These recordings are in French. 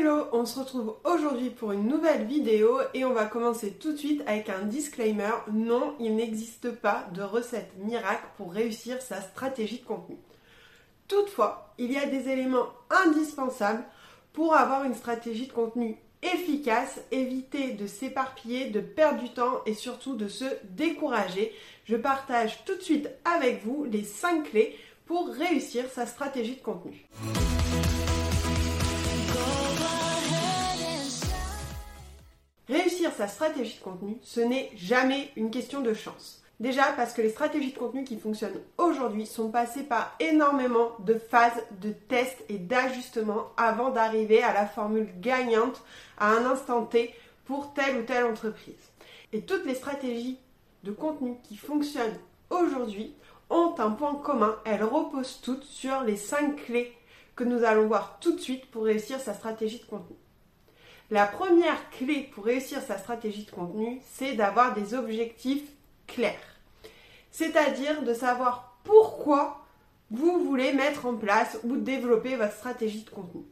Hello, on se retrouve aujourd'hui pour une nouvelle vidéo et on va commencer tout de suite avec un disclaimer. Non, il n'existe pas de recette miracle pour réussir sa stratégie de contenu. Toutefois, il y a des éléments indispensables pour avoir une stratégie de contenu efficace, éviter de s'éparpiller, de perdre du temps et surtout de se décourager. Je partage tout de suite avec vous les 5 clés pour réussir sa stratégie de contenu. Sa stratégie de contenu, ce n'est jamais une question de chance. Déjà parce que les stratégies de contenu qui fonctionnent aujourd'hui sont passées par énormément de phases de tests et d'ajustements avant d'arriver à la formule gagnante à un instant T pour telle ou telle entreprise. Et toutes les stratégies de contenu qui fonctionnent aujourd'hui ont un point commun. Elles reposent toutes sur les 5 clés que nous allons voir tout de suite pour réussir sa stratégie de contenu. La première clé pour réussir sa stratégie de contenu, c'est d'avoir des objectifs clairs. C'est-à-dire de savoir pourquoi vous voulez mettre en place ou développer votre stratégie de contenu.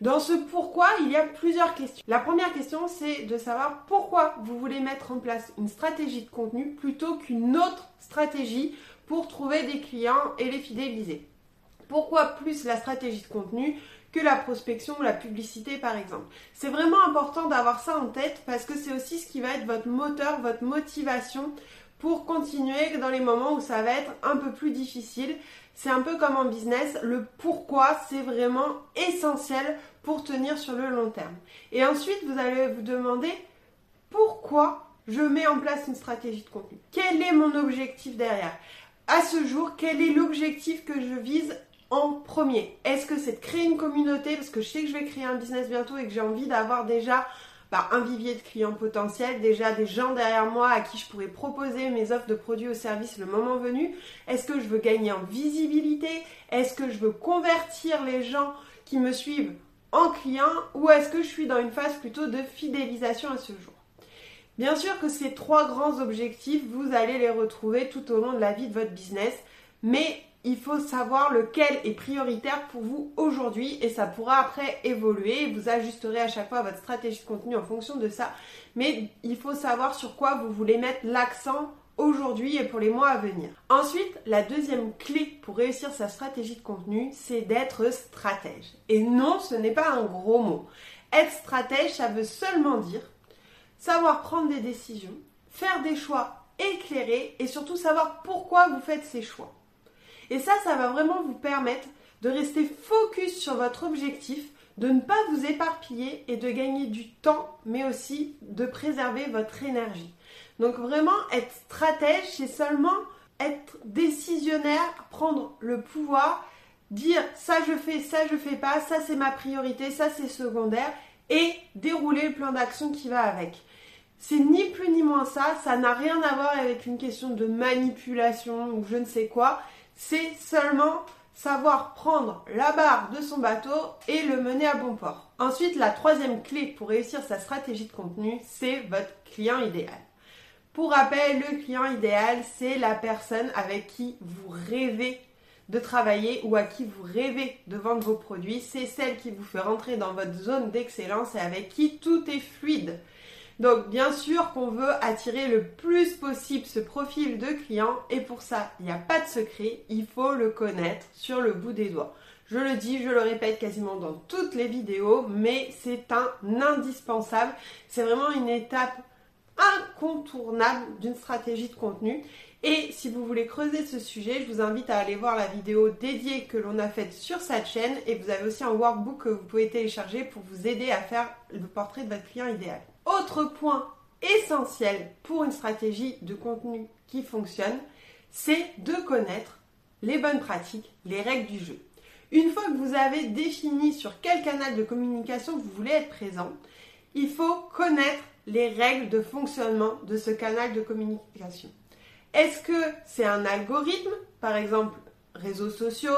Dans ce pourquoi, il y a plusieurs questions. La première question, c'est de savoir pourquoi vous voulez mettre en place une stratégie de contenu plutôt qu'une autre stratégie pour trouver des clients et les fidéliser. Pourquoi plus la stratégie de contenu que la prospection ou la publicité par exemple. C'est vraiment important d'avoir ça en tête parce que c'est aussi ce qui va être votre moteur, votre motivation pour continuer dans les moments où ça va être un peu plus difficile. C'est un peu comme en business, le pourquoi c'est vraiment essentiel pour tenir sur le long terme. Et ensuite, vous allez vous demander pourquoi je mets en place une stratégie de contenu? Quel est mon objectif derrière? À ce jour, quel est l'objectif que je vise en premier. Est-ce que c'est de créer une communauté parce que je sais que je vais créer un business bientôt et que j'ai envie d'avoir déjà bah, un vivier de clients potentiels, déjà des gens derrière moi à qui je pourrais proposer mes offres de produits ou services le moment venu? Est-ce que je veux gagner en visibilité? Est-ce que je veux convertir les gens qui me suivent en clients? Ou est-ce que je suis dans une phase plutôt de fidélisation à ce jour? Bien sûr que ces trois grands objectifs, vous allez les retrouver tout au long de la vie de votre business, mais il faut savoir lequel est prioritaire pour vous aujourd'hui et ça pourra après évoluer. Vous ajusterez à chaque fois votre stratégie de contenu en fonction de ça. Mais il faut savoir sur quoi vous voulez mettre l'accent aujourd'hui et pour les mois à venir. Ensuite, la deuxième clé pour réussir sa stratégie de contenu, c'est d'être stratège. Et non, ce n'est pas un gros mot. Être stratège, ça veut seulement dire savoir prendre des décisions, faire des choix éclairés et surtout savoir pourquoi vous faites ces choix. Et ça, ça va vraiment vous permettre de rester focus sur votre objectif, de ne pas vous éparpiller et de gagner du temps, mais aussi de préserver votre énergie. Donc vraiment, être stratège, c'est seulement être décisionnaire, prendre le pouvoir, dire ça je fais, ça je fais pas, ça c'est ma priorité, ça c'est secondaire, et dérouler le plan d'action qui va avec. C'est ni plus ni moins ça, ça n'a rien à voir avec une question de manipulation ou je ne sais quoi c'est seulement savoir prendre la barre de son bateau et le mener à bon port. Ensuite, la troisième clé pour réussir sa stratégie de contenu, c'est votre client idéal. Pour rappel, le client idéal, c'est la personne avec qui vous rêvez de travailler ou à qui vous rêvez de vendre vos produits. C'est celle qui vous fait rentrer dans votre zone d'excellence et avec qui tout est fluide. Donc bien sûr qu'on veut attirer le plus possible ce profil de client et pour ça, il n'y a pas de secret, il faut le connaître sur le bout des doigts. Je le dis, je le répète quasiment dans toutes les vidéos, mais c'est un indispensable. C'est vraiment une étape incontournable d'une stratégie de contenu. Et si vous voulez creuser ce sujet, je vous invite à aller voir la vidéo dédiée que l'on a faite sur cette chaîne et vous avez aussi un workbook que vous pouvez télécharger pour vous aider à faire le portrait de votre client idéal. Autre point essentiel pour une stratégie de contenu qui fonctionne, c'est de connaître les bonnes pratiques, les règles du jeu. Une fois que vous avez défini sur quel canal de communication vous voulez être présent, il faut connaître les règles de fonctionnement de ce canal de communication. Est-ce que c'est un algorithme, par exemple réseaux sociaux,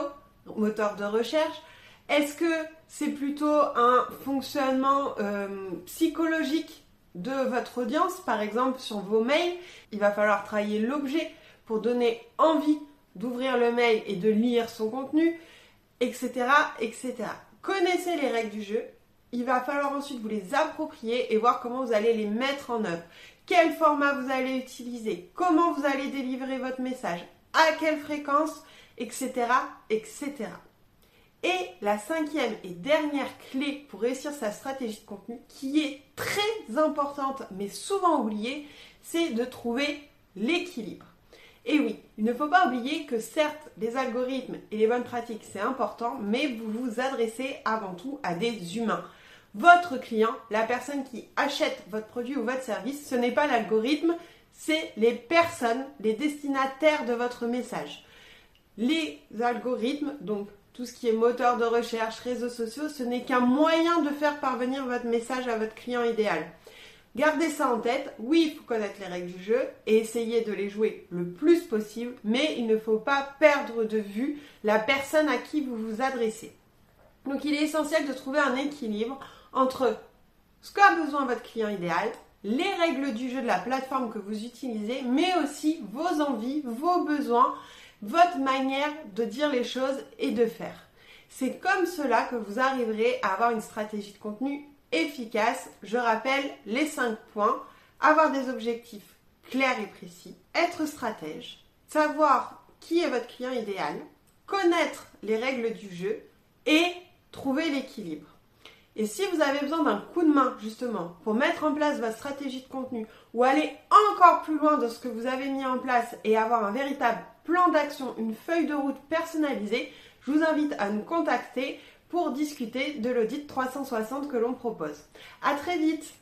moteur de recherche Est-ce que c'est plutôt un fonctionnement euh, psychologique de votre audience? Par exemple, sur vos mails, il va falloir travailler l'objet pour donner envie d'ouvrir le mail et de lire son contenu, etc., etc. Connaissez les règles du jeu. il va falloir ensuite vous les approprier et voir comment vous allez les mettre en œuvre. Quel format vous allez utiliser, comment vous allez délivrer votre message, à quelle fréquence, etc. etc. Et la cinquième et dernière clé pour réussir sa stratégie de contenu, qui est très importante mais souvent oubliée, c'est de trouver l'équilibre. Et oui, il ne faut pas oublier que certes, les algorithmes et les bonnes pratiques, c'est important, mais vous vous adressez avant tout à des humains. Votre client, la personne qui achète votre produit ou votre service, ce n'est pas l'algorithme, c'est les personnes, les destinataires de votre message. Les algorithmes, donc tout ce qui est moteur de recherche, réseaux sociaux, ce n'est qu'un moyen de faire parvenir votre message à votre client idéal. Gardez ça en tête, oui, il faut connaître les règles du jeu et essayer de les jouer le plus possible, mais il ne faut pas perdre de vue la personne à qui vous vous adressez. Donc il est essentiel de trouver un équilibre entre ce qu'a besoin votre client idéal, les règles du jeu de la plateforme que vous utilisez, mais aussi vos envies, vos besoins, votre manière de dire les choses et de faire. C'est comme cela que vous arriverez à avoir une stratégie de contenu efficace. Je rappelle les 5 points. Avoir des objectifs clairs et précis, être stratège, savoir qui est votre client idéal, connaître les règles du jeu et trouver l'équilibre. Et si vous avez besoin d'un coup de main justement pour mettre en place votre stratégie de contenu ou aller encore plus loin de ce que vous avez mis en place et avoir un véritable plan d'action, une feuille de route personnalisée, je vous invite à nous contacter pour discuter de l'audit 360 que l'on propose. À très vite